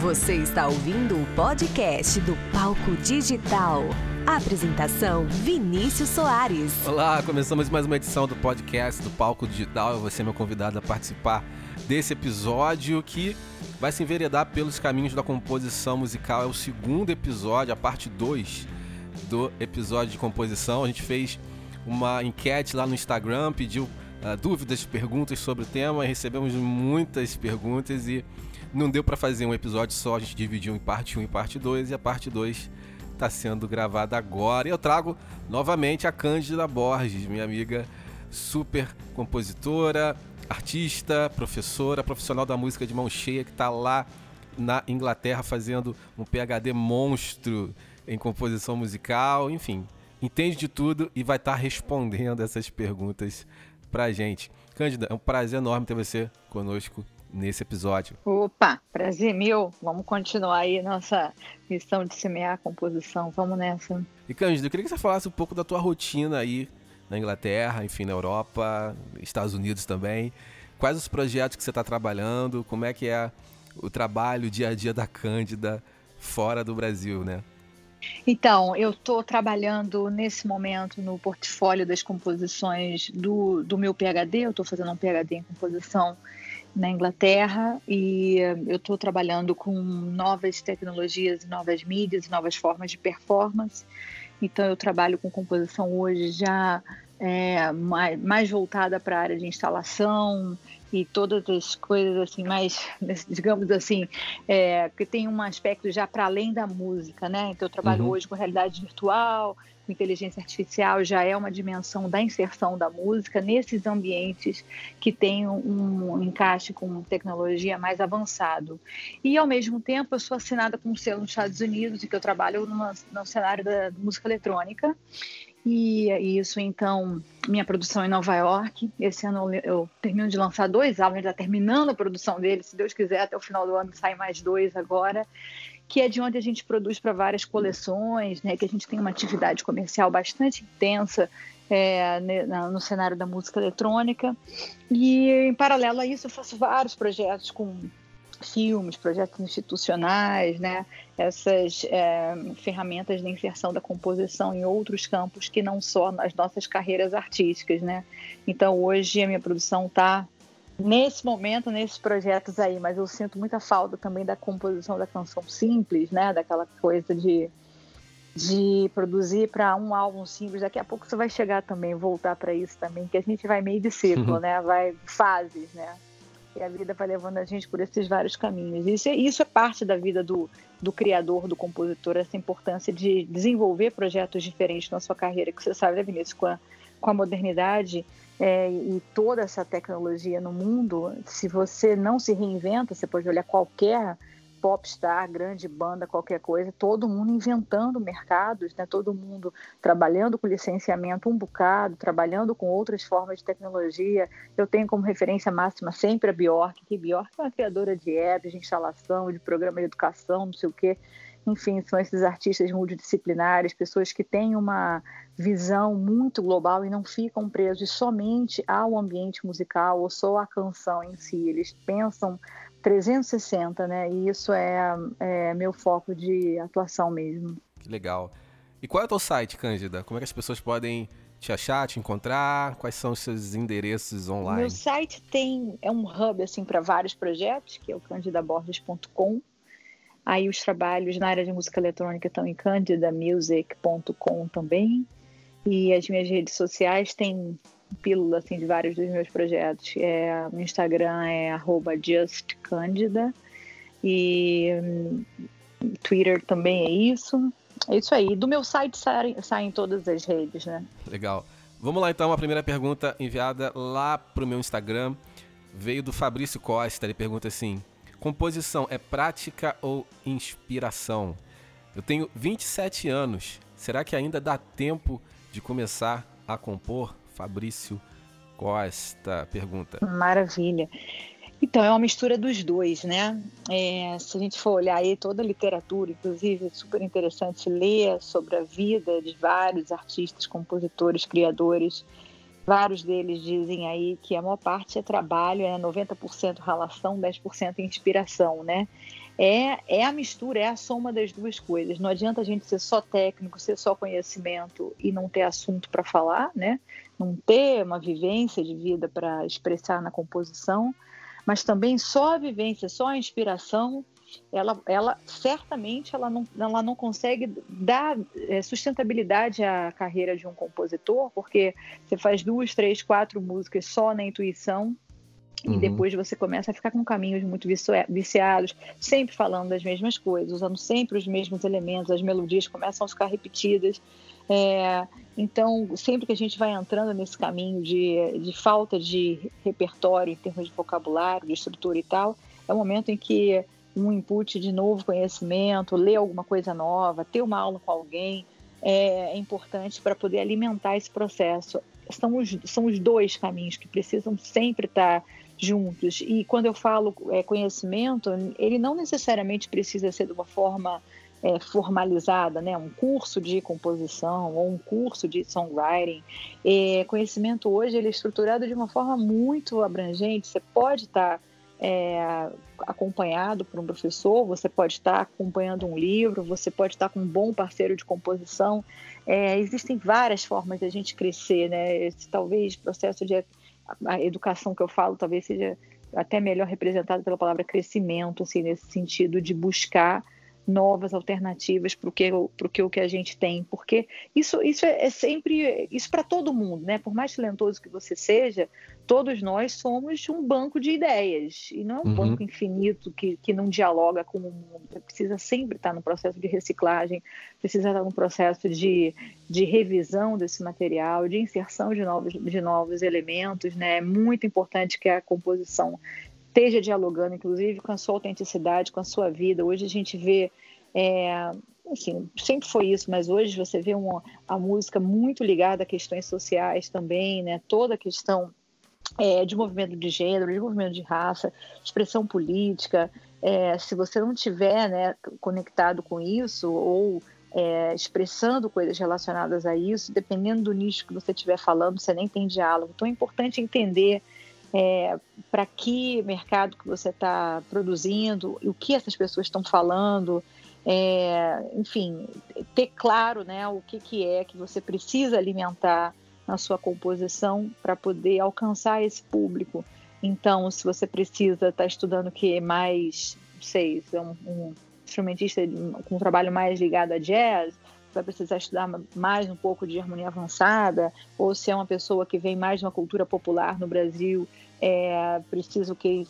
Você está ouvindo o podcast do Palco Digital. Apresentação Vinícius Soares. Olá, começamos mais uma edição do podcast do Palco Digital. Você é meu convidado a participar desse episódio que vai se enveredar pelos caminhos da composição musical. É o segundo episódio, a parte 2 do episódio de composição. A gente fez uma enquete lá no Instagram, pediu uh, dúvidas, perguntas sobre o tema, e recebemos muitas perguntas e não deu para fazer um episódio só, a gente dividiu em parte 1 e parte 2 e a parte 2 está sendo gravada agora. E eu trago novamente a Cândida Borges, minha amiga super compositora, artista, professora, profissional da música de mão cheia que está lá na Inglaterra fazendo um PhD monstro em composição musical, enfim, entende de tudo e vai estar tá respondendo essas perguntas pra gente. Cândida, é um prazer enorme ter você conosco nesse episódio. Opa, prazer meu. Vamos continuar aí nossa missão de semear a composição. Vamos nessa. E Cândida, eu queria que você falasse um pouco da tua rotina aí na Inglaterra, enfim, na Europa, Estados Unidos também. Quais os projetos que você está trabalhando? Como é que é o trabalho, o dia a dia da Cândida fora do Brasil, né? Então, eu estou trabalhando nesse momento no portfólio das composições do, do meu PhD. Eu estou fazendo um PhD em composição na Inglaterra e eu estou trabalhando com novas tecnologias, novas mídias, novas formas de performance. Então, eu trabalho com composição hoje já é, mais, mais voltada para a área de instalação, e todas as coisas assim mais digamos assim é, que tem um aspecto já para além da música né? Então eu trabalho uhum. hoje com realidade virtual com inteligência artificial já é uma dimensão da inserção da música nesses ambientes que tem um, encaixe com tecnologia mais avançado. E ao mesmo tempo eu sou assinada com um selo nos Estados Unidos e que eu trabalho no cenário da música eletrônica e isso, então, minha produção em Nova York. Esse ano eu termino de lançar dois álbuns, já terminando a produção dele. Se Deus quiser, até o final do ano sai mais dois agora. Que é de onde a gente produz para várias coleções, né? Que a gente tem uma atividade comercial bastante intensa é, no cenário da música eletrônica. E em paralelo a isso, eu faço vários projetos com filmes, projetos institucionais, né? essas é, ferramentas de inserção da composição em outros campos que não só nas nossas carreiras artísticas. Né? Então, hoje, a minha produção está nesse momento, nesses projetos aí, mas eu sinto muita falta também da composição da canção simples, né? daquela coisa de, de produzir para um álbum simples. Daqui a pouco você vai chegar também, voltar para isso também, que a gente vai meio de ciclo, uhum. né? vai fases, né? E a vida vai levando a gente por esses vários caminhos. Isso é, isso é parte da vida do, do criador, do compositor, essa importância de desenvolver projetos diferentes na sua carreira, que você sabe, né, Vinícius, com a, com a modernidade é, e toda essa tecnologia no mundo, se você não se reinventa, você pode olhar qualquer popstar, grande banda, qualquer coisa, todo mundo inventando mercados, né? todo mundo trabalhando com licenciamento um bocado, trabalhando com outras formas de tecnologia. Eu tenho como referência máxima sempre a Bjork, que Bjork é uma criadora de apps, de instalação, de programa de educação, não sei o quê. Enfim, são esses artistas multidisciplinares, pessoas que têm uma visão muito global e não ficam presos somente ao ambiente musical ou só à canção em si. Eles pensam 360, né? E isso é, é meu foco de atuação mesmo. Que legal. E qual é o teu site, Cândida? Como é que as pessoas podem te achar, te encontrar? Quais são os seus endereços online? Meu site tem é um hub assim para vários projetos, que é o candidaborges.com. Aí os trabalhos na área de música eletrônica estão em candidamusic.com também. E as minhas redes sociais têm pílula assim, de vários dos meus projetos. É, no Instagram é justcandida e hum, Twitter também é isso. É isso aí. Do meu site saem, saem todas as redes, né? Legal. Vamos lá então, a primeira pergunta enviada lá pro meu Instagram veio do Fabrício Costa. Ele pergunta assim: composição é prática ou inspiração? Eu tenho 27 anos. Será que ainda dá tempo de começar a compor? Fabrício Costa pergunta. Maravilha. Então, é uma mistura dos dois, né? É, se a gente for olhar aí toda a literatura, inclusive, é super interessante ler sobre a vida de vários artistas, compositores, criadores. Vários deles dizem aí que a maior parte é trabalho, é 90% relação, 10% inspiração, né? É, é a mistura, é a soma das duas coisas. Não adianta a gente ser só técnico, ser só conhecimento e não ter assunto para falar, né? Não ter uma vivência de vida para expressar na composição, mas também só a vivência, só a inspiração, ela, ela certamente ela não, ela não consegue dar é, sustentabilidade à carreira de um compositor, porque você faz duas, três, quatro músicas só na intuição e uhum. depois você começa a ficar com caminhos muito viciados, sempre falando das mesmas coisas, usando sempre os mesmos elementos, as melodias começam a ficar repetidas. É, então, sempre que a gente vai entrando nesse caminho de, de falta de repertório em termos de vocabulário, de estrutura e tal, é o momento em que um input de novo conhecimento, ler alguma coisa nova, ter uma aula com alguém, é, é importante para poder alimentar esse processo. São os, são os dois caminhos que precisam sempre estar juntos. E quando eu falo é, conhecimento, ele não necessariamente precisa ser de uma forma é, formalizada, né? um curso de composição ou um curso de songwriting. É, conhecimento hoje ele é estruturado de uma forma muito abrangente. Você pode estar é, acompanhado por um professor, você pode estar acompanhando um livro, você pode estar com um bom parceiro de composição. É, existem várias formas a gente crescer, né? Esse talvez processo de a educação que eu falo talvez seja até melhor representada pela palavra crescimento, assim, nesse sentido de buscar novas alternativas para o que, que, o que a gente tem, porque isso, isso é, é sempre isso para todo mundo, né? Por mais talentoso que você seja, todos nós somos um banco de ideias e não é um uhum. banco infinito que, que não dialoga com o mundo. Precisa sempre estar no processo de reciclagem, precisa estar no processo de, de revisão desse material, de inserção de novos, de novos elementos, né? É muito importante que a composição esteja dialogando, inclusive, com a sua autenticidade, com a sua vida. Hoje a gente vê, é, assim, sempre foi isso, mas hoje você vê uma, a música muito ligada a questões sociais também, né? Toda a questão é, de movimento de gênero, de movimento de raça, expressão política. É, se você não tiver né, conectado com isso ou é, expressando coisas relacionadas a isso, dependendo do nicho que você estiver falando, você nem tem diálogo. Então é importante entender é, para que mercado que você está produzindo, o que essas pessoas estão falando, é, enfim, ter claro né, o que, que é que você precisa alimentar na sua composição para poder alcançar esse público. Então, se você precisa estar tá estudando que mais, não sei, se é um, um instrumentista com um trabalho mais ligado a jazz, vai precisar estudar mais um pouco de harmonia avançada, ou se é uma pessoa que vem mais de uma cultura popular no Brasil é preciso que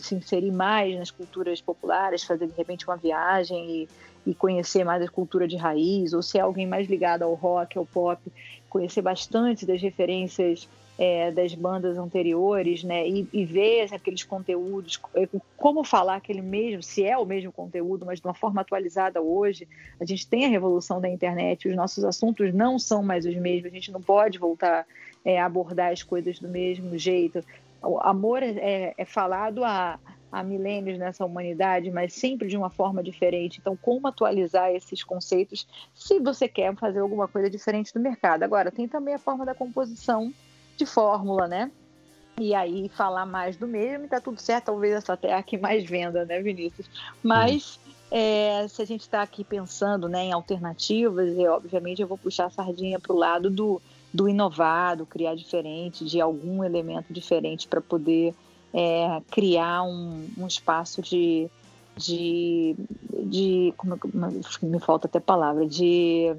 se inserir mais nas culturas populares, fazer de repente uma viagem e, e, conhecer mais a cultura de raiz, ou se é alguém mais ligado ao rock, ao pop, conhecer bastante das referências é, das bandas anteriores, né, e, e, ver aqueles conteúdos, é, como falar aquele mesmo, se é o mesmo conteúdo, mas de uma forma atualizada hoje. A gente tem a revolução da internet, os nossos assuntos não são mais os mesmos, a gente não pode voltar é, a abordar as coisas do mesmo jeito. O amor é, é, é falado há, há milênios nessa humanidade, mas sempre de uma forma diferente. Então, como atualizar esses conceitos se você quer fazer alguma coisa diferente do mercado? Agora, tem também a forma da composição de fórmula, né? E aí falar mais do mesmo tá tudo certo, talvez essa até aqui mais venda, né, Vinícius? Mas é, se a gente está aqui pensando né, em alternativas, e obviamente eu vou puxar a sardinha para o lado do do inovado, criar diferente, de algum elemento diferente para poder é, criar um, um, espaço de, de, de como, me falta até palavra, de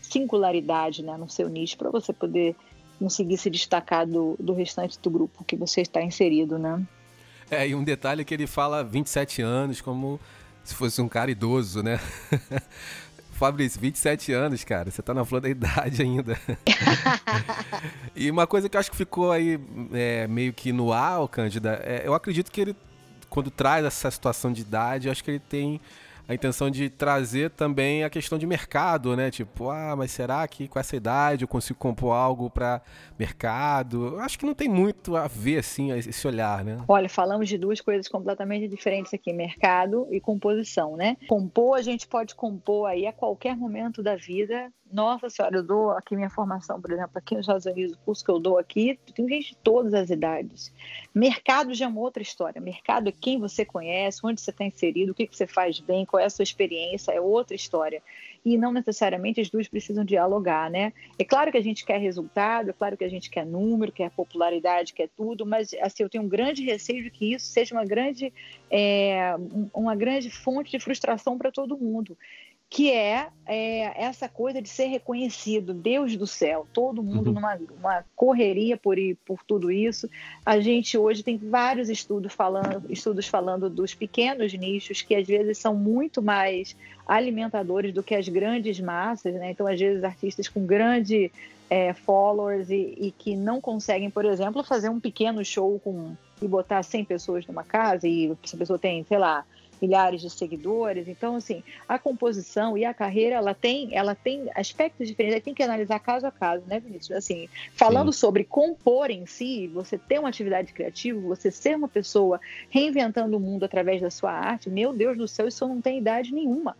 singularidade né, no seu nicho para você poder conseguir se destacar do, do restante do grupo que você está inserido, né? É, e um detalhe é que ele fala 27 anos como se fosse um cara idoso, né? Fabrício, 27 anos, cara. Você tá na flor da idade ainda. e uma coisa que eu acho que ficou aí é, meio que no ar, Cândida, é, eu acredito que ele, quando traz essa situação de idade, eu acho que ele tem a intenção de trazer também a questão de mercado, né? Tipo, ah, mas será que com essa idade eu consigo compor algo para mercado? Eu acho que não tem muito a ver assim esse olhar, né? Olha, falamos de duas coisas completamente diferentes aqui, mercado e composição, né? Compor, a gente pode compor aí a qualquer momento da vida, nossa senhora, eu dou aqui minha formação, por exemplo, aqui nos Estados Unidos, o curso que eu dou aqui, tem gente de todas as idades. Mercado já é uma outra história. Mercado é quem você conhece, onde você está inserido, o que, que você faz bem, qual é a sua experiência, é outra história. E não necessariamente as duas precisam dialogar, né? É claro que a gente quer resultado, é claro que a gente quer número, quer popularidade, quer tudo, mas assim, eu tenho um grande receio de que isso seja uma grande, é, uma grande fonte de frustração para todo mundo que é, é, essa coisa de ser reconhecido, Deus do céu, todo mundo uhum. numa uma correria por, por tudo isso. A gente hoje tem vários estudos falando, estudos falando dos pequenos nichos que às vezes são muito mais alimentadores do que as grandes massas, né? Então, às vezes, artistas com grande é, followers e, e que não conseguem, por exemplo, fazer um pequeno show com e botar 100 pessoas numa casa e essa pessoa tem, sei lá, milhares de seguidores. Então, assim, a composição e a carreira, ela tem, ela tem aspectos diferentes, tem que analisar caso a caso, né, Vinícius? Assim, falando Sim. sobre compor em si, você ter uma atividade criativa, você ser uma pessoa reinventando o mundo através da sua arte, meu Deus do céu, isso não tem idade nenhuma.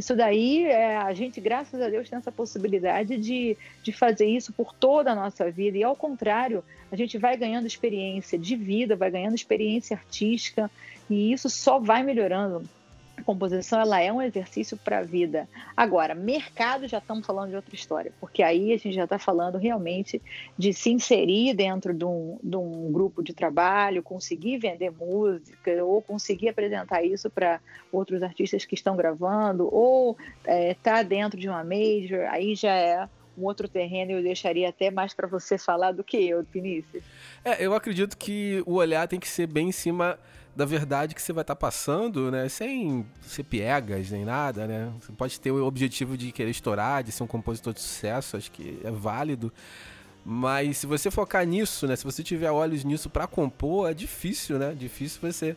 Isso daí, é, a gente, graças a Deus, tem essa possibilidade de, de fazer isso por toda a nossa vida. E, ao contrário, a gente vai ganhando experiência de vida, vai ganhando experiência artística, e isso só vai melhorando. Composição ela é um exercício para a vida. Agora, mercado já estamos falando de outra história, porque aí a gente já está falando realmente de se inserir dentro de um, de um grupo de trabalho, conseguir vender música, ou conseguir apresentar isso para outros artistas que estão gravando, ou estar é, tá dentro de uma major, aí já é um outro terreno eu deixaria até mais para você falar do que eu, Vinícius. É, eu acredito que o olhar tem que ser bem em cima da verdade que você vai estar tá passando, né? Sem ser piegas nem nada, né? Você pode ter o objetivo de querer estourar, de ser um compositor de sucesso, acho que é válido. Mas se você focar nisso, né? Se você tiver olhos nisso para compor, é difícil, né? Difícil você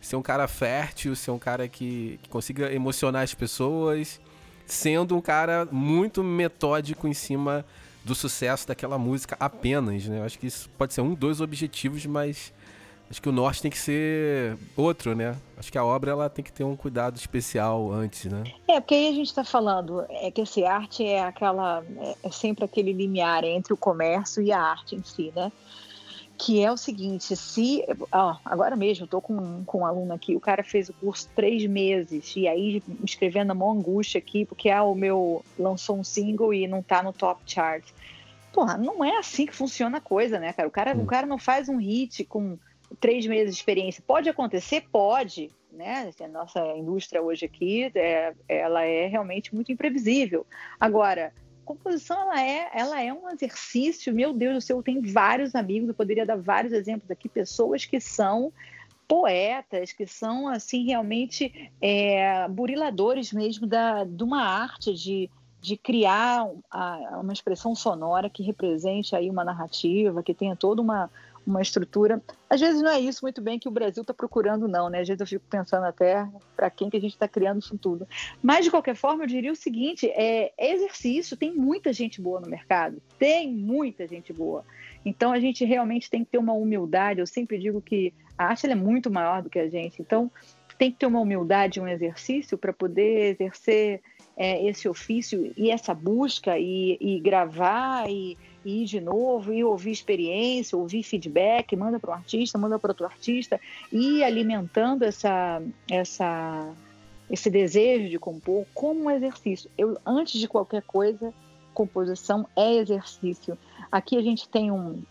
ser um cara fértil, ser um cara que, que consiga emocionar as pessoas, sendo um cara muito metódico em cima do sucesso daquela música apenas, né? Eu acho que isso pode ser um dos objetivos, mas acho que o norte tem que ser outro, né? Acho que a obra ela tem que ter um cuidado especial antes, né? É, porque aí a gente está falando é que esse arte é aquela é, é sempre aquele limiar entre o comércio e a arte em si, né? Que é o seguinte, se ó, agora mesmo estou com, com um aluno aqui, o cara fez o curso três meses e aí escrevendo a mão angústia aqui porque ah, o meu lançou um single e não está no top chart. Porra, não é assim que funciona a coisa, né, cara? O cara, hum. o cara não faz um hit com três meses de experiência. Pode acontecer? Pode. Né? A nossa indústria hoje aqui, é, ela é realmente muito imprevisível. Agora, composição ela é, ela é um exercício. Meu Deus do céu, eu tenho vários amigos, eu poderia dar vários exemplos aqui, pessoas que são poetas, que são assim realmente é, buriladores mesmo da, de uma arte de, de criar uma expressão sonora que represente aí uma narrativa, que tenha toda uma, uma estrutura. Às vezes não é isso muito bem que o Brasil está procurando, não, né? Às vezes eu fico pensando até para quem que a gente está criando isso tudo. Mas, de qualquer forma, eu diria o seguinte: é, é exercício, tem muita gente boa no mercado, tem muita gente boa. Então, a gente realmente tem que ter uma humildade. Eu sempre digo que a arte é muito maior do que a gente. Então, tem que ter uma humildade, um exercício para poder exercer é, esse ofício e essa busca e, e gravar e ir de novo, e ouvir experiência, ouvir feedback, manda para um artista, manda para outro artista, e alimentando essa, essa, esse desejo de compor como um exercício. Eu, antes de qualquer coisa, composição é exercício. Aqui a gente tem um,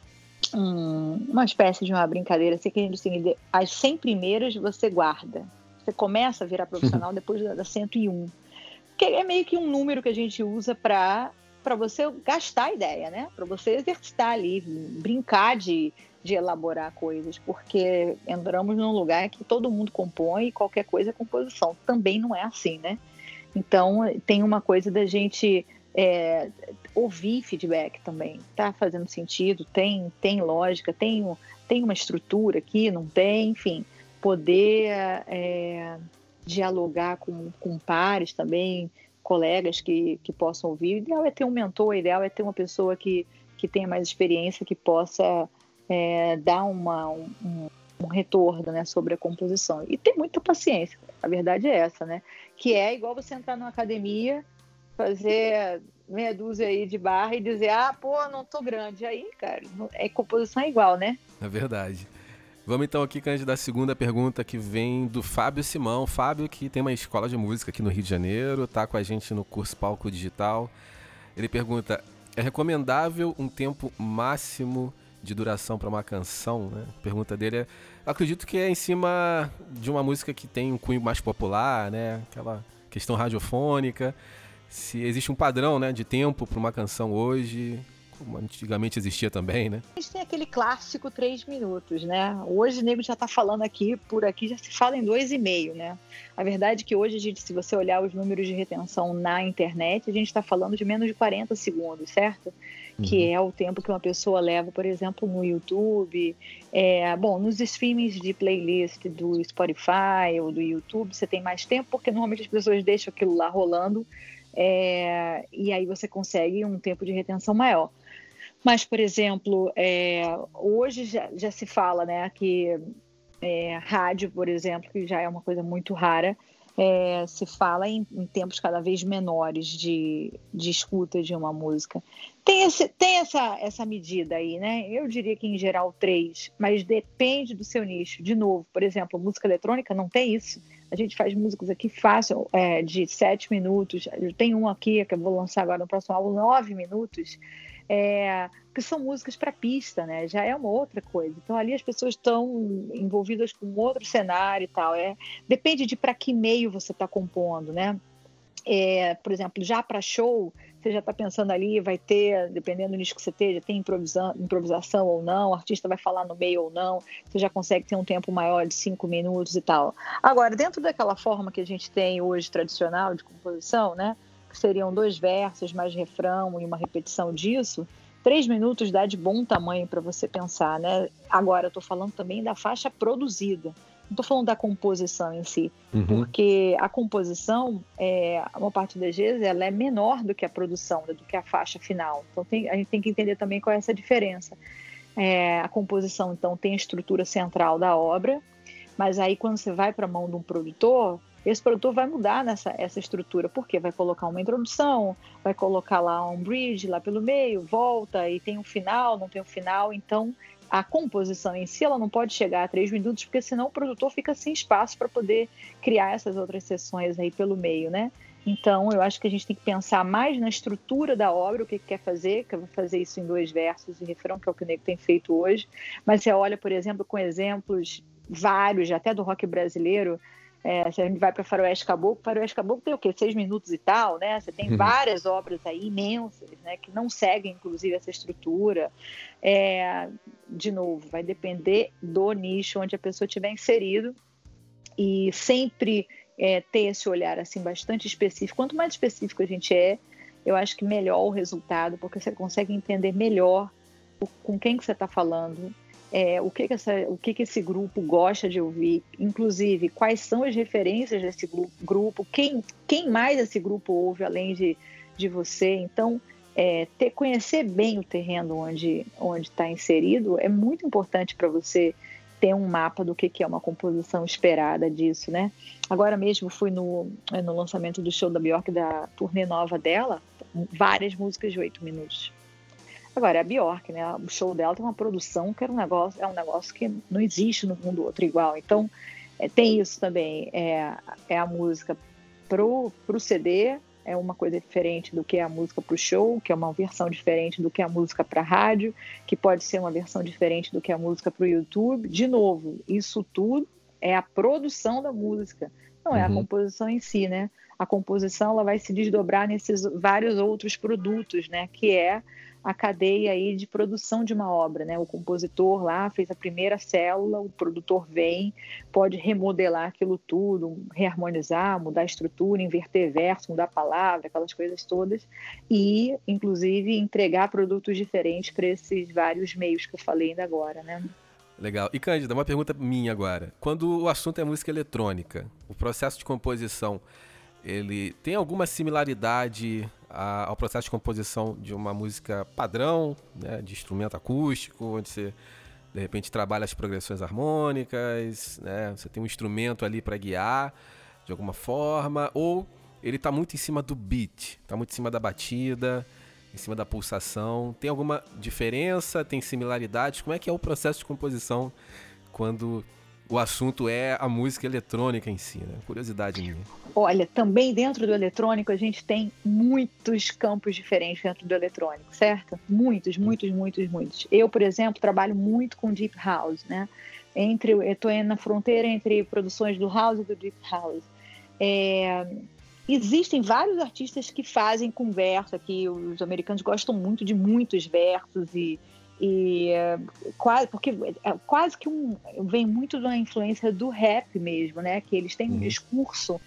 um, uma espécie de uma brincadeira, assim, que a gente assim, as 100 primeiras você guarda. Você começa a virar profissional depois da, da 101. Que é meio que um número que a gente usa para para você gastar a ideia, né? Para você exercitar ali, brincar de, de elaborar coisas, porque entramos num lugar que todo mundo compõe e qualquer coisa é composição. Também não é assim, né? Então tem uma coisa da gente é, ouvir feedback também. Tá fazendo sentido? Tem, tem lógica? Tem, tem uma estrutura aqui? Não tem? Enfim, poder é, dialogar com, com pares também, colegas que, que possam ouvir. O ideal é ter um mentor, o ideal é ter uma pessoa que, que tenha mais experiência, que possa é, dar uma, um, um, retorno né, sobre a composição. E ter muita paciência, a verdade é essa, né? Que é igual você entrar numa academia, fazer meia dúzia aí de barra e dizer, ah, pô, não tô grande. Aí, cara, é composição é igual, né? É verdade. Vamos então aqui, Cândido, da segunda pergunta que vem do Fábio Simão. Fábio, que tem uma escola de música aqui no Rio de Janeiro, tá com a gente no curso Palco Digital. Ele pergunta: é recomendável um tempo máximo de duração para uma canção? Né? A pergunta dele é: acredito que é em cima de uma música que tem um cunho mais popular, né? Aquela questão radiofônica. Se existe um padrão né, de tempo para uma canção hoje, como antigamente existia também, né? A gente tem aquele clássico três minutos, né? Hoje o nego já está falando aqui, por aqui já se fala em dois e meio, né? A verdade é que hoje, gente, se você olhar os números de retenção na internet, a gente está falando de menos de 40 segundos, certo? Uhum. Que é o tempo que uma pessoa leva, por exemplo, no YouTube. É, bom, nos streamings de playlist do Spotify ou do YouTube, você tem mais tempo, porque normalmente as pessoas deixam aquilo lá rolando. É, e aí você consegue um tempo de retenção maior. Mas, por exemplo, é, hoje já, já, se fala né, que é, rádio, por exemplo, que já é uma coisa muito rara, é, se fala em, em, tempos cada vez menores de, de escuta de uma música. Tem, esse, tem essa, essa medida aí, né? Eu diria que em geral três, mas depende do seu nicho. De novo, por exemplo, música eletrônica não tem isso. A gente faz músicas aqui fácil, é, de sete minutos. Tenho um aqui que eu vou lançar agora no próximo álbum, nove minutos é, que são músicas para pista, né? Já é uma outra coisa. Então ali as pessoas estão envolvidas com outro cenário e tal. É, depende de para que meio você está compondo, né? É, por exemplo, já para show, você já está pensando ali, vai ter, dependendo do nicho que você esteja, tem improvisação ou não, o artista vai falar no meio ou não, você já consegue ter um tempo maior de cinco minutos e tal. Agora, dentro daquela forma que a gente tem hoje tradicional de composição, né? Que seriam dois versos, mais refrão e uma repetição disso, três minutos dá de bom tamanho para você pensar, né? Agora, eu estou falando também da faixa produzida. Não estou falando da composição em si, uhum. porque a composição, é, uma parte das vezes, ela é menor do que a produção, do que a faixa final. Então, tem, a gente tem que entender também qual é essa diferença. É, a composição, então, tem a estrutura central da obra, mas aí quando você vai para a mão de um produtor, esse produtor vai mudar nessa essa estrutura, porque vai colocar uma introdução, vai colocar lá um bridge lá pelo meio, volta e tem um final, não tem um final, então a composição em si ela não pode chegar a três minutos, porque senão o produtor fica sem espaço para poder criar essas outras sessões aí pelo meio, né? Então, eu acho que a gente tem que pensar mais na estrutura da obra, o que, que quer fazer, que eu vou fazer isso em dois versos e refrão, que é o que o Nego tem feito hoje. Mas você olha, por exemplo, com exemplos vários, até do rock brasileiro, é, se a gente vai para Faroeste Caboclo, Faroeste Caboclo tem o quê? Seis minutos e tal, né? Você tem uhum. várias obras aí imensas, né? Que não seguem, inclusive, essa estrutura. É, de novo, vai depender do nicho onde a pessoa estiver inserido e sempre é, ter esse olhar assim bastante específico. Quanto mais específico a gente é, eu acho que melhor o resultado, porque você consegue entender melhor com quem que você está falando, é, o, que, que, essa, o que, que esse grupo gosta de ouvir, inclusive quais são as referências desse grupo, quem, quem mais esse grupo ouve além de, de você. Então, é, ter, conhecer bem o terreno onde está inserido é muito importante para você ter um mapa do que, que é uma composição esperada disso, né? Agora mesmo fui no, no lançamento do show da Bjork, da turnê nova dela, várias músicas de oito minutos. Agora, a Bjork, né? O show dela tem uma produção que era um negócio, é um negócio que não existe no mundo outro igual. Então, é, tem isso também. É, é a música pro, pro CD, é uma coisa diferente do que a música para o show, que é uma versão diferente do que a música para rádio, que pode ser uma versão diferente do que a música para o YouTube. De novo, isso tudo é a produção da música, não é a uhum. composição em si, né? A composição ela vai se desdobrar nesses vários outros produtos, né? Que é a cadeia aí de produção de uma obra, né? O compositor lá fez a primeira célula, o produtor vem, pode remodelar aquilo tudo, reharmonizar, mudar a estrutura, inverter verso, mudar a palavra, aquelas coisas todas, e inclusive entregar produtos diferentes para esses vários meios que eu falei ainda agora, né? Legal. E Cândida, uma pergunta minha agora. Quando o assunto é música eletrônica, o processo de composição, ele tem alguma similaridade a, ao processo de composição de uma música padrão, né, de instrumento acústico, onde você de repente trabalha as progressões harmônicas, né, você tem um instrumento ali para guiar de alguma forma, ou ele tá muito em cima do beat, tá muito em cima da batida, em cima da pulsação. Tem alguma diferença? Tem similaridades? Como é que é o processo de composição quando o assunto é a música eletrônica em si, né? Curiosidade minha. Olha, também dentro do eletrônico a gente tem muitos campos diferentes dentro do eletrônico, certo? Muitos, muitos, muitos, muitos. Eu, por exemplo, trabalho muito com deep house, né? Entre, eu estou na fronteira entre produções do house e do deep house. É, existem vários artistas que fazem com verso aqui. Os americanos gostam muito de muitos versos e e é, quase porque é, quase que um vem muito da influência do rap mesmo, né? Que eles têm um uhum. discurso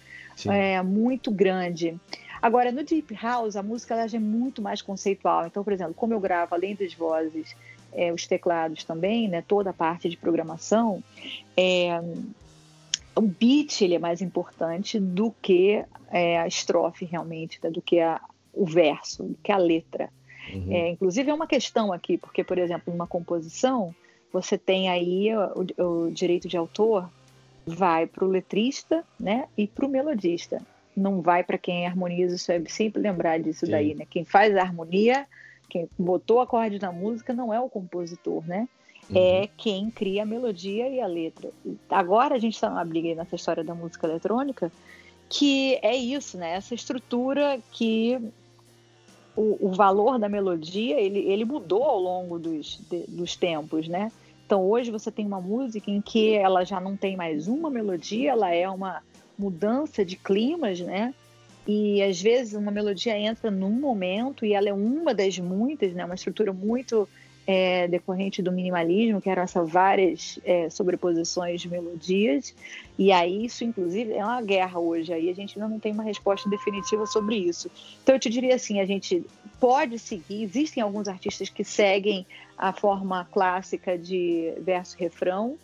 é, muito grande. Agora no deep house a música ela já é muito mais conceitual. Então, por exemplo, como eu gravo além das vozes, é, os teclados também, né? Toda a parte de programação, é, o beat ele é mais importante do que a estrofe realmente, né? do que a, o verso, do que a letra. Uhum. É, inclusive é uma questão aqui, porque, por exemplo, numa composição, você tem aí o, o direito de autor vai para o letrista né, e para o melodista. Não vai para quem harmoniza, isso é sempre lembrar disso Sim. daí, né? Quem faz a harmonia, quem botou acorde na música não é o compositor, né? Uhum. É quem cria a melodia e a letra. Agora a gente está numa briga aí nessa história da música eletrônica, que é isso, né? Essa estrutura que o, o, valor da melodia ele, ele mudou ao longo dos, de, dos tempos, né? Então hoje você tem uma música em que ela já não tem mais uma melodia, ela é uma mudança de climas, né? E às vezes uma melodia entra num momento e ela é uma das muitas, né? Uma estrutura muito é, decorrente do minimalismo, que eram essas várias é, sobreposições de melodias, e aí isso, inclusive, é uma guerra hoje, aí a gente não tem uma resposta definitiva sobre isso. Então, eu te diria assim, a gente pode seguir, existem alguns artistas que seguem a forma clássica de verso-refrão,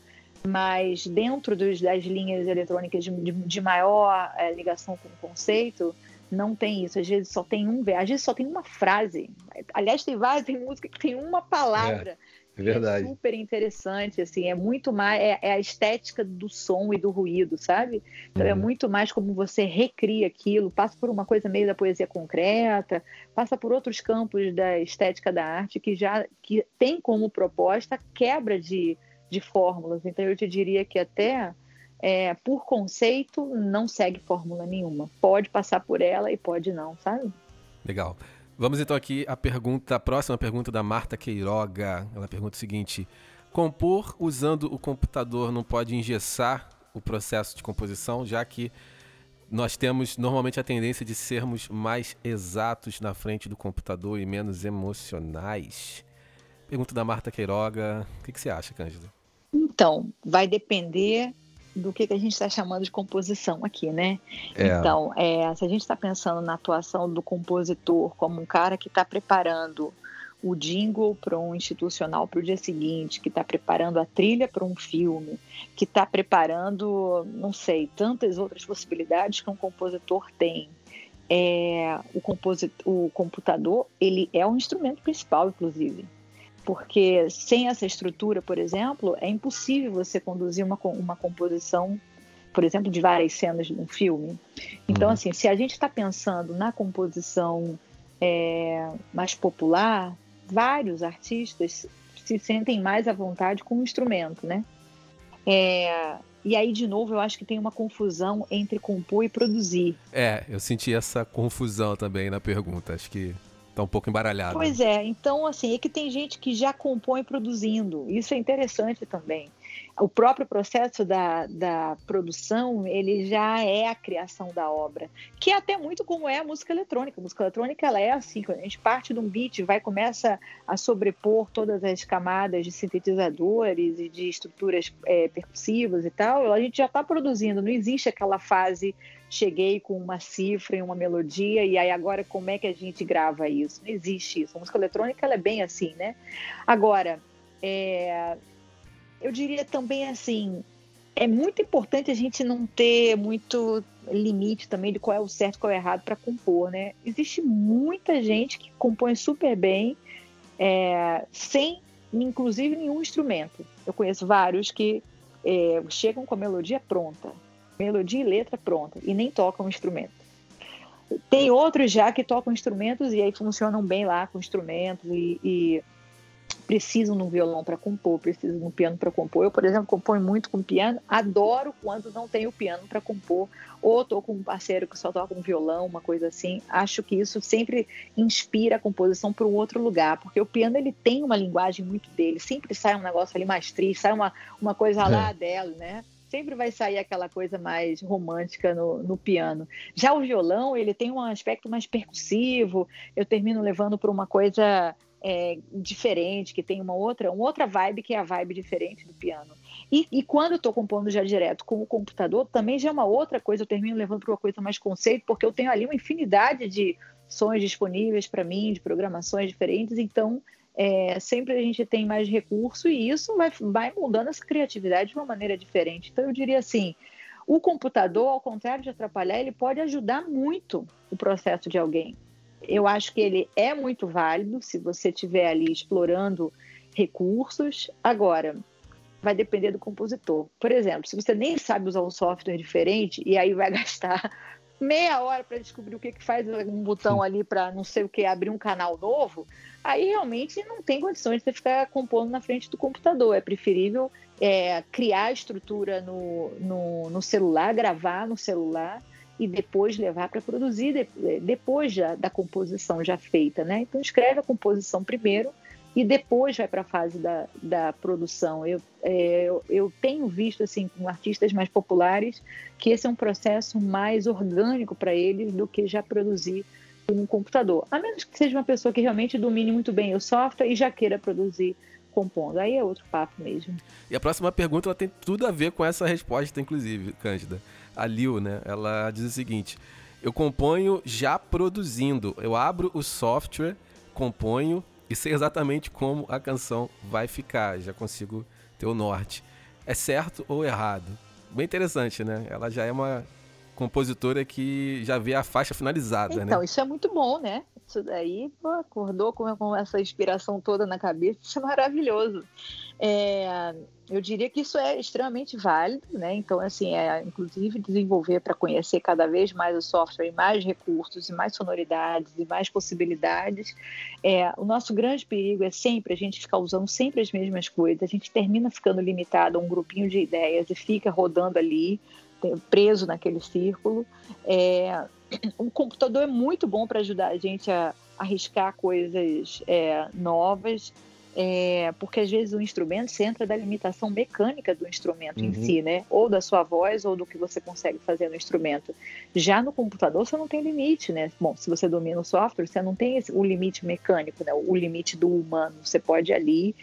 mas dentro dos, das linhas eletrônicas de, de, de maior é, ligação com o conceito, não tem isso. Às vezes só tem um verso, às vezes só tem uma frase. Aliás, tem várias, tem música que tem uma palavra. É, é verdade. É super interessante, assim, é muito mais, é, é, a estética do som e do ruído, sabe? Então é uhum. é muito mais como você recria aquilo, passa por uma coisa meio da poesia concreta, passa por outros campos da estética da arte que já que tem como proposta quebra de, de fórmulas. Então eu te diria que até é, por conceito, não segue fórmula nenhuma. Pode passar por ela e pode não, sabe? Legal. Vamos então aqui à pergunta, a próxima pergunta da Marta Queiroga. Ela pergunta o seguinte: compor usando o computador não pode engessar o processo de composição, já que nós temos normalmente a tendência de sermos mais exatos na frente do computador e menos emocionais? Pergunta da Marta Queiroga. O que, que você acha, Cândida? Então, vai depender do que, que a gente está chamando de composição aqui, né? É. Então, é, se a gente está pensando na atuação do compositor como um cara que está preparando o jingle para um institucional para o dia seguinte, que está preparando a trilha para um filme, que está preparando, não sei, tantas outras possibilidades que um compositor tem. É, o, o computador ele é um instrumento principal, inclusive porque sem essa estrutura, por exemplo, é impossível você conduzir uma, uma composição, por exemplo, de várias cenas de um filme. Então, uhum. assim, se a gente está pensando na composição é, mais popular, vários artistas se sentem mais à vontade com o instrumento, né? É, e aí, de novo, eu acho que tem uma confusão entre compor e produzir. É, eu senti essa confusão também na pergunta. Acho que Tá um pouco embaralhado. Pois é, então assim, é que tem gente que já compõe produzindo. Isso é interessante também. O próprio processo da, da produção, ele já é a criação da obra, que é até muito como é a música eletrônica. A música eletrônica ela é assim, quando a gente parte de um beat, vai começa a sobrepor todas as camadas de sintetizadores e de estruturas é, percussivas e tal, a gente já está produzindo, não existe aquela fase cheguei com uma cifra e uma melodia e aí agora como é que a gente grava isso? Não existe isso. A música eletrônica ela é bem assim, né? Agora, é, eu diria também assim, é muito importante a gente não ter muito limite também de qual é o certo qual é o errado para compor, né? Existe muita gente que compõe super bem é, sem, inclusive, nenhum instrumento. Eu conheço vários que é, chegam com a melodia pronta, melodia e letra pronta, e nem tocam o instrumento. Tem outros já que tocam instrumentos e aí funcionam bem lá com instrumentos e, e precisam de um violão para compor, precisam de um piano para compor. Eu, por exemplo, componho muito com piano, adoro quando não tenho piano para compor, ou estou com um parceiro que só toca um violão, uma coisa assim. Acho que isso sempre inspira a composição para um outro lugar, porque o piano ele tem uma linguagem muito dele, sempre sai um negócio ali mais triste, sai uma, uma coisa lá é. dela, né? Sempre vai sair aquela coisa mais romântica no, no, piano. Já o violão, ele tem um aspecto mais percussivo, eu termino levando para uma coisa é, diferente, que tem uma outra, uma outra vibe que é a vibe diferente do piano. E, e quando eu estou compondo já direto com o computador, também já é uma outra coisa, eu termino levando para uma coisa mais conceito, porque eu tenho ali uma infinidade de sons disponíveis para mim, de programações diferentes, então é, sempre a gente tem mais recurso e isso vai, vai mudando essa criatividade de uma maneira diferente. Então eu diria assim, o computador, ao contrário de atrapalhar, ele pode ajudar muito o processo de alguém eu acho que ele é muito válido se você estiver ali explorando recursos. Agora, vai depender do compositor. Por exemplo, se você nem sabe usar um software diferente e aí vai gastar meia hora para descobrir o que, que faz um botão ali para não sei o que, abrir um canal novo, aí realmente não tem condições de você ficar compondo na frente do computador. É preferível é, criar a estrutura no, no, no celular, gravar no celular e depois levar para produzir depois já, da composição já feita, né? Então escreve a composição primeiro e depois vai para a fase da, da produção. Eu, é, eu, eu, tenho visto assim com artistas mais populares que esse é um processo mais orgânico para eles do que já produzir um computador, a menos que seja uma pessoa que realmente domine muito bem o software e já queira produzir compondo. Aí é outro papo mesmo. E a próxima pergunta ela tem tudo a ver com essa resposta, inclusive, Cândida a Lil, né? Ela diz o seguinte: Eu componho já produzindo. Eu abro o software, componho e sei exatamente como a canção vai ficar. Já consigo ter o norte. É certo ou errado? Bem interessante, né? Ela já é uma compositora que já vê a faixa finalizada, então, né? Então, isso é muito bom, né? Isso daí, pô, acordou com, com, essa inspiração toda na cabeça, isso é maravilhoso. É, eu diria que isso é extremamente válido, né? Então, assim, é inclusive desenvolver para conhecer cada vez mais o software, e mais recursos, e mais sonoridades, e mais possibilidades. É, o nosso grande perigo é sempre a gente ficar usando sempre as mesmas coisas. A gente termina ficando limitado a um grupinho de ideias e fica rodando ali, preso naquele círculo. É, o computador é muito bom para ajudar a gente a arriscar coisas é, novas é, porque às vezes o instrumento se entra da limitação mecânica do instrumento uhum. em si, né? Ou da sua voz ou do que você consegue fazer no instrumento. Já no computador você não tem limite, né? Bom, se você domina o software, você não tem esse, o limite mecânico, né? O limite do humano. Você pode ali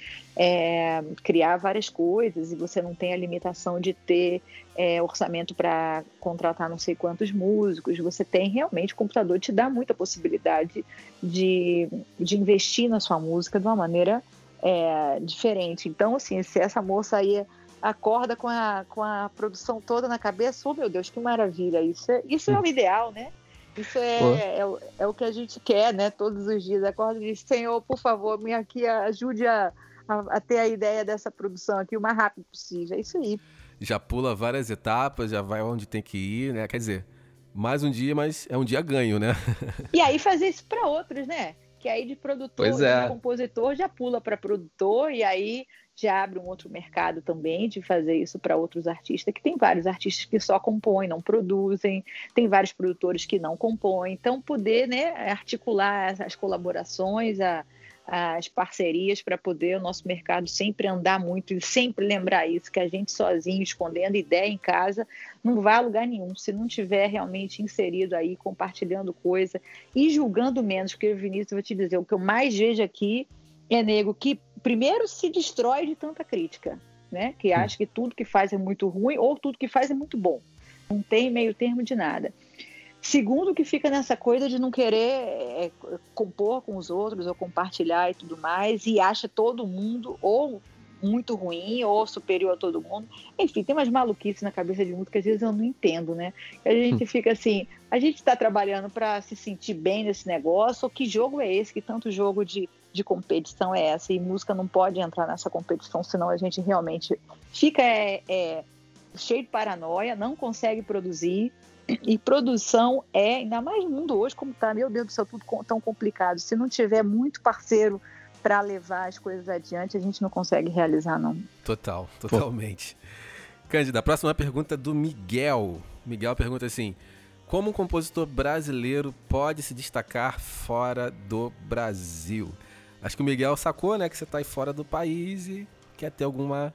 é, criar várias coisas e você não tem a limitação de ter é, orçamento para contratar não sei quantos músicos. Você tem realmente o computador te dá muita possibilidade de, de investir na sua música de uma maneira é, diferente. Então, assim, se essa moça aí acorda com a, com a produção toda na cabeça, oh meu Deus, que maravilha! Isso é, isso é o ideal, né? Isso é, é, é, o que a gente quer, né? Todos os dias. Acorda e diz, Senhor, por favor, me aqui ajude a, a, a, ter a ideia dessa produção aqui o mais rápido possível. É isso aí. Já pula várias etapas, já vai onde tem que ir, né? Quer dizer, mais um dia, mas é um dia ganho, né? e aí fazer isso para outros, né? que aí de produtor, é. de compositor já pula para produtor e aí já abre um outro mercado também de fazer isso para outros artistas, que tem vários artistas que só compõem, não produzem, tem vários produtores que não compõem, então poder né, articular as colaborações, a, as parcerias para poder o nosso mercado sempre andar muito e sempre lembrar isso, que a gente sozinho, escondendo ideia em casa, não vai a lugar nenhum. Se não tiver realmente inserido aí, compartilhando coisa e julgando menos, porque, Vinícius, eu vou te dizer, o que eu mais vejo aqui é nego que primeiro se destrói de tanta crítica, né? Que acha que tudo que faz é muito ruim ou tudo que faz é muito bom. Não tem meio termo de nada. Segundo, que fica nessa coisa de não querer é, compor com os outros ou compartilhar e tudo mais, e acha todo mundo ou muito ruim ou superior a todo mundo. Enfim, tem umas maluquices na cabeça de mundo que às vezes eu não entendo, né? A gente hum. fica assim, a gente está trabalhando para se sentir bem nesse negócio, ou que jogo é esse? Que tanto jogo de, de competição é essa? E música não pode entrar nessa competição, senão a gente realmente fica é, é cheio de paranoia, não consegue produzir. E produção é, ainda mais no mundo hoje, como está, meu Deus do céu, tudo tão complicado. Se não tiver muito parceiro para levar as coisas adiante, a gente não consegue realizar, não. Total, totalmente. Pô. Cândida, a próxima pergunta é do Miguel. Miguel pergunta assim: Como um compositor brasileiro pode se destacar fora do Brasil? Acho que o Miguel sacou, né, que você está aí fora do país e quer ter alguma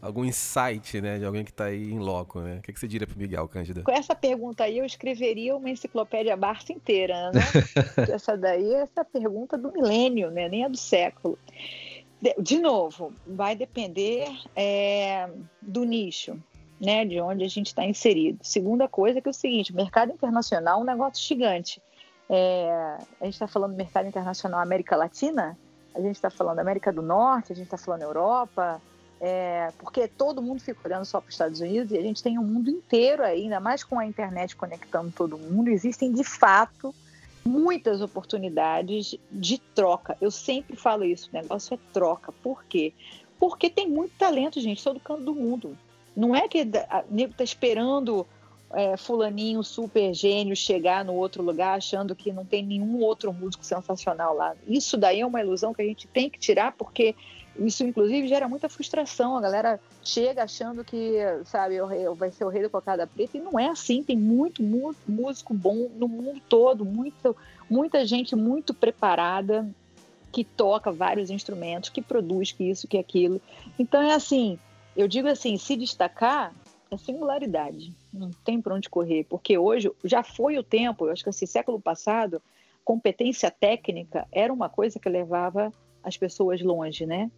algum insight, né, de alguém que está aí em loco, né? O que, que você diria para o Miguel, Cândida? Com essa pergunta aí, eu escreveria uma enciclopédia Barça inteira, né? essa daí é essa pergunta do milênio, né? Nem a do século. De, de novo, vai depender é, do nicho, né? De onde a gente está inserido. Segunda coisa que é o seguinte, mercado internacional é um negócio gigante. É, a gente está falando do mercado internacional América Latina, a gente está falando América do Norte, a gente está falando Europa, é, porque todo mundo fica olhando só para os Estados Unidos e a gente tem um mundo inteiro aí, ainda mais com a internet conectando todo mundo, existem de fato muitas oportunidades de troca. Eu sempre falo isso, o negócio é troca. Por quê? Porque tem muito talento, gente, todo canto do mundo. Não é que o nego está esperando é, fulaninho super gênio chegar no outro lugar achando que não tem nenhum outro músico sensacional lá. Isso daí é uma ilusão que a gente tem que tirar porque isso, inclusive, gera muita frustração. A galera chega achando que, sabe, vai ser o rei do cocada preta, e não é assim. Tem muito, muito músico bom no mundo todo, muito, muita gente muito preparada que toca vários instrumentos, que produz que isso, que aquilo. Então, é assim, eu digo assim, se destacar é singularidade. Não tem para onde correr, porque hoje já foi o tempo, eu acho que assim, século passado, competência técnica era uma coisa que levava as pessoas longe, né?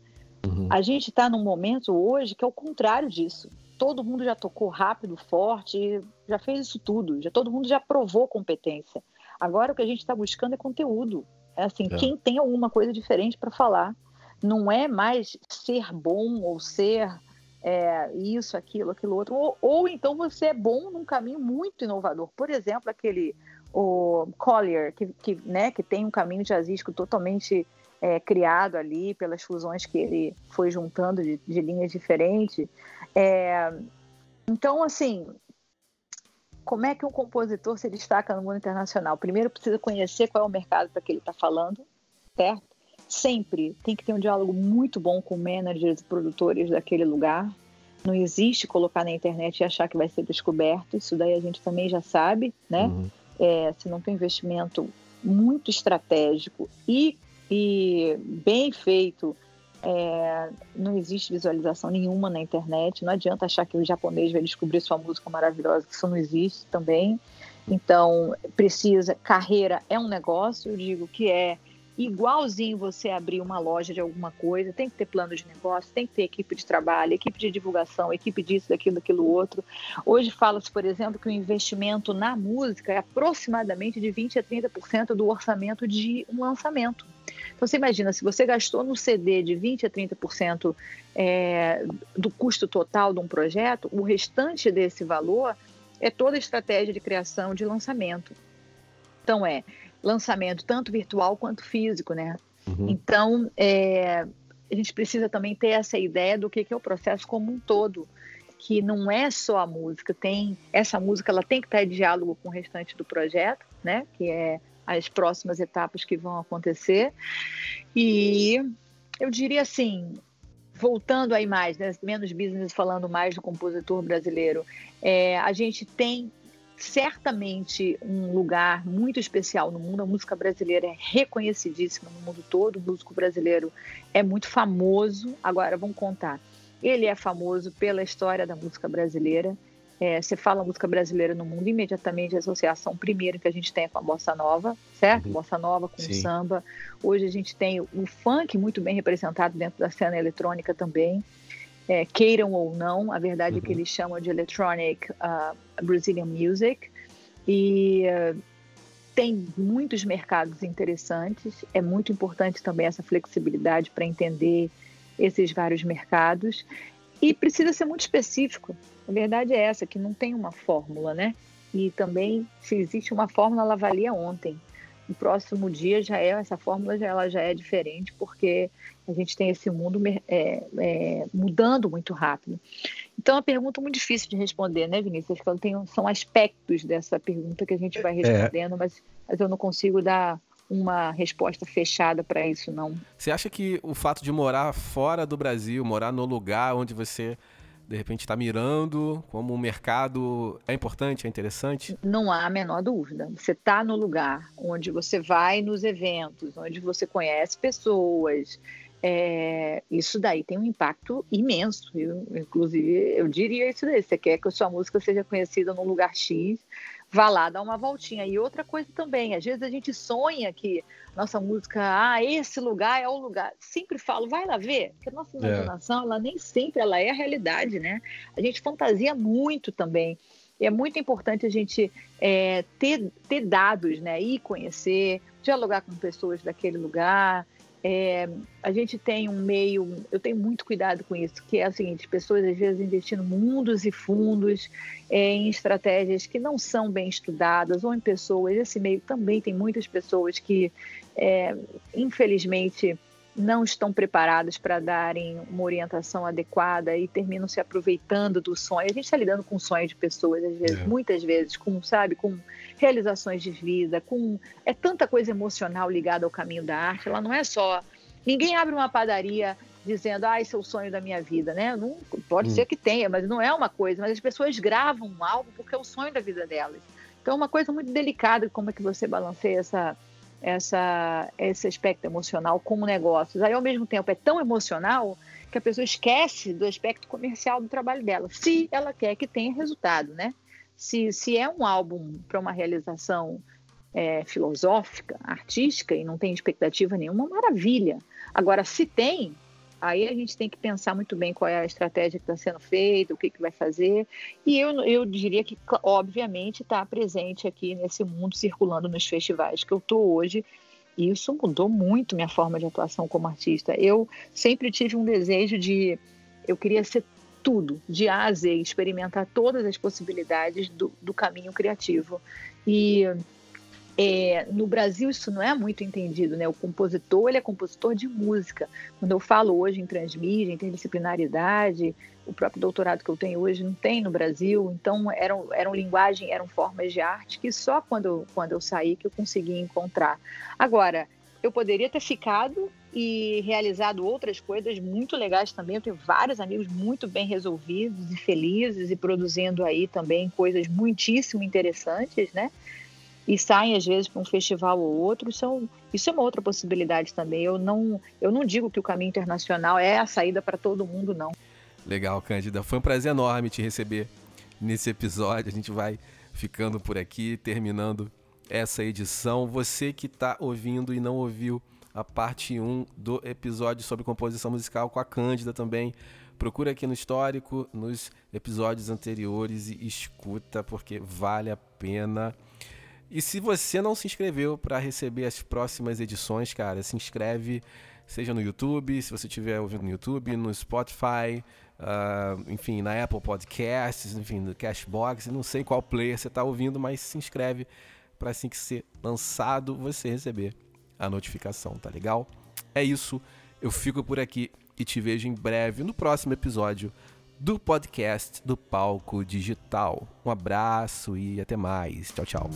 Uhum. A gente está num momento hoje que é o contrário disso. Todo mundo já tocou rápido, forte, já fez isso tudo, já todo mundo já provou competência. Agora o que a gente está buscando é conteúdo. É assim, é. quem tem alguma coisa diferente para falar. Não é mais ser bom ou ser é, isso, aquilo, aquilo outro. Ou, ou, então você é bom num caminho muito inovador. Por exemplo, aquele o Collier, que, que, né, que tem um caminho jazzístico totalmente é, criado ali pelas fusões que ele foi juntando de, de linhas diferentes. É, então, assim, como é que um compositor se destaca no mundo internacional? Primeiro, precisa conhecer qual é o mercado para que ele está falando, certo? Sempre tem que ter um diálogo muito bom com managers e produtores daquele lugar. Não existe colocar na internet e achar que vai ser descoberto. Isso daí a gente também já sabe, né? Uhum. É, se não tem investimento muito estratégico e e bem feito. É, não existe visualização nenhuma na internet. Não adianta achar que o japonês vai descobrir sua música maravilhosa, que isso não existe também. Então, precisa. Carreira é um negócio, eu digo que é igualzinho você abrir uma loja de alguma coisa, tem que ter plano de negócio, tem que ter equipe de trabalho, equipe de divulgação, equipe disso, daquilo, daquilo outro. Hoje fala-se, por exemplo, que o investimento na música é aproximadamente de 20 a 30% do orçamento de um lançamento. Então você imagina, se você gastou no CD de 20 a 30% é, do custo total de um projeto, o restante desse valor é toda a estratégia de criação de lançamento. Então é lançamento tanto virtual quanto físico, né? Uhum. Então é, a gente precisa também ter essa ideia do que, que é o processo como um todo que não é só a música, tem essa música ela tem que estar em diálogo com o restante do projeto, né? Que é as próximas etapas que vão acontecer. E eu diria assim, voltando aí mais, né, menos business, falando mais do compositor brasileiro, é, a gente tem certamente um lugar muito especial no mundo. A música brasileira é reconhecidíssima no mundo todo. O músico brasileiro é muito famoso. Agora, vamos contar. Ele é famoso pela história da música brasileira. É, você fala música brasileira no mundo, imediatamente a associação primeira que a gente tem é com a bossa nova, certo? Uhum. Bossa nova com Sim. samba. Hoje a gente tem o funk muito bem representado dentro da cena eletrônica também. É, queiram ou não, a verdade uhum. é que uhum. eles chamam de electronic uh, Brazilian music. E uh, tem muitos mercados interessantes. É muito importante também essa flexibilidade para entender esses vários mercados. E precisa ser muito específico. A verdade é essa, que não tem uma fórmula, né? E também, se existe uma fórmula, ela valia ontem. No próximo dia já é, essa fórmula já, ela já é diferente, porque a gente tem esse mundo é, é, mudando muito rápido. Então, é uma pergunta muito difícil de responder, né, Vinícius? Acho que são aspectos dessa pergunta que a gente vai é. respondendo, é. mas, mas eu não consigo dar uma resposta fechada para isso, não. Você acha que o fato de morar fora do Brasil, morar no lugar onde você de repente está mirando, como o mercado é importante, é interessante? Não há a menor dúvida. Você está no lugar onde você vai nos eventos, onde você conhece pessoas. É, isso daí tem um impacto imenso. Eu, inclusive, eu diria isso daí. Você quer que a sua música seja conhecida num lugar X, vá lá, dá uma voltinha. E outra coisa também, às vezes a gente sonha que nossa música, ah, esse lugar é o lugar. Sempre falo, vai lá ver, porque a nossa é. imaginação, é. ela nem sempre ela é a realidade, né? A gente fantasia muito também. E é muito importante a gente é, ter, ter dados, né? Ir conhecer, dialogar com pessoas daquele lugar, é, a gente tem um meio, eu tenho muito cuidado com isso, que é o seguinte: pessoas às vezes investindo mundos e fundos é, em estratégias que não são bem estudadas ou em pessoas. Esse meio também tem muitas pessoas que, é, infelizmente, não estão preparadas para darem uma orientação adequada e terminam se aproveitando do sonho. A gente está lidando com sonhos de pessoas, às vezes, é. muitas vezes, com, sabe, com realizações de vida, com é tanta coisa emocional ligada ao caminho da arte. Ela não é só ninguém abre uma padaria dizendo, ah, esse é o sonho da minha vida, né? Não, pode hum. ser que tenha, mas não é uma coisa. Mas as pessoas gravam algo porque é o sonho da vida delas. Então, é uma coisa muito delicada como é que você balanceia essa essa, esse aspecto emocional como negócios. Aí, ao mesmo tempo, é tão emocional que a pessoa esquece do aspecto comercial do trabalho dela, se ela quer que tenha resultado, né? Se, se é um álbum para uma realização é, filosófica, artística e não tem expectativa nenhuma, maravilha. Agora, se tem, Aí a gente tem que pensar muito bem qual é a estratégia que está sendo feita, o que, que vai fazer. E eu, eu diria que, obviamente, está presente aqui nesse mundo circulando nos festivais que eu estou hoje. E isso mudou muito minha forma de atuação como artista. Eu sempre tive um desejo de. Eu queria ser tudo, de A a Z, experimentar todas as possibilidades do, do caminho criativo. E é, no Brasil isso não é muito entendido, né? O compositor ele é compositor de música. Quando eu falo hoje em transmídia, interdisciplinaridade, o próprio doutorado que eu tenho hoje não tem no Brasil. Então eram, eram linguagem, eram formas de arte que só quando, quando eu saí que eu consegui encontrar. Agora eu poderia ter ficado e realizado outras coisas muito legais também. Eu tenho vários amigos muito bem resolvidos e felizes e produzindo aí também coisas muitíssimo interessantes, né? e saem às vezes para um festival ou outro, isso é, isso é uma outra possibilidade também. Eu não, eu não digo que o caminho internacional é a saída para todo mundo, não. Legal, Cândida. Foi um prazer enorme te receber nesse episódio. A gente vai ficando por aqui, terminando essa edição. Você que está ouvindo e não ouviu a parte 1 do episódio sobre composição musical com a Cândida também. Procura aqui no histórico, nos episódios anteriores e escuta, porque vale a pena. E se você não se inscreveu para receber as próximas edições, cara, se inscreve, seja no YouTube, se você estiver ouvindo no YouTube, no Spotify, uh, enfim, na Apple Podcasts, enfim, no Cashbox, não sei qual player você está ouvindo, mas se inscreve para assim que ser lançado você receber a notificação, tá legal? É isso, eu fico por aqui e te vejo em breve no próximo episódio do podcast do Palco Digital. Um abraço e até mais. Tchau, tchau.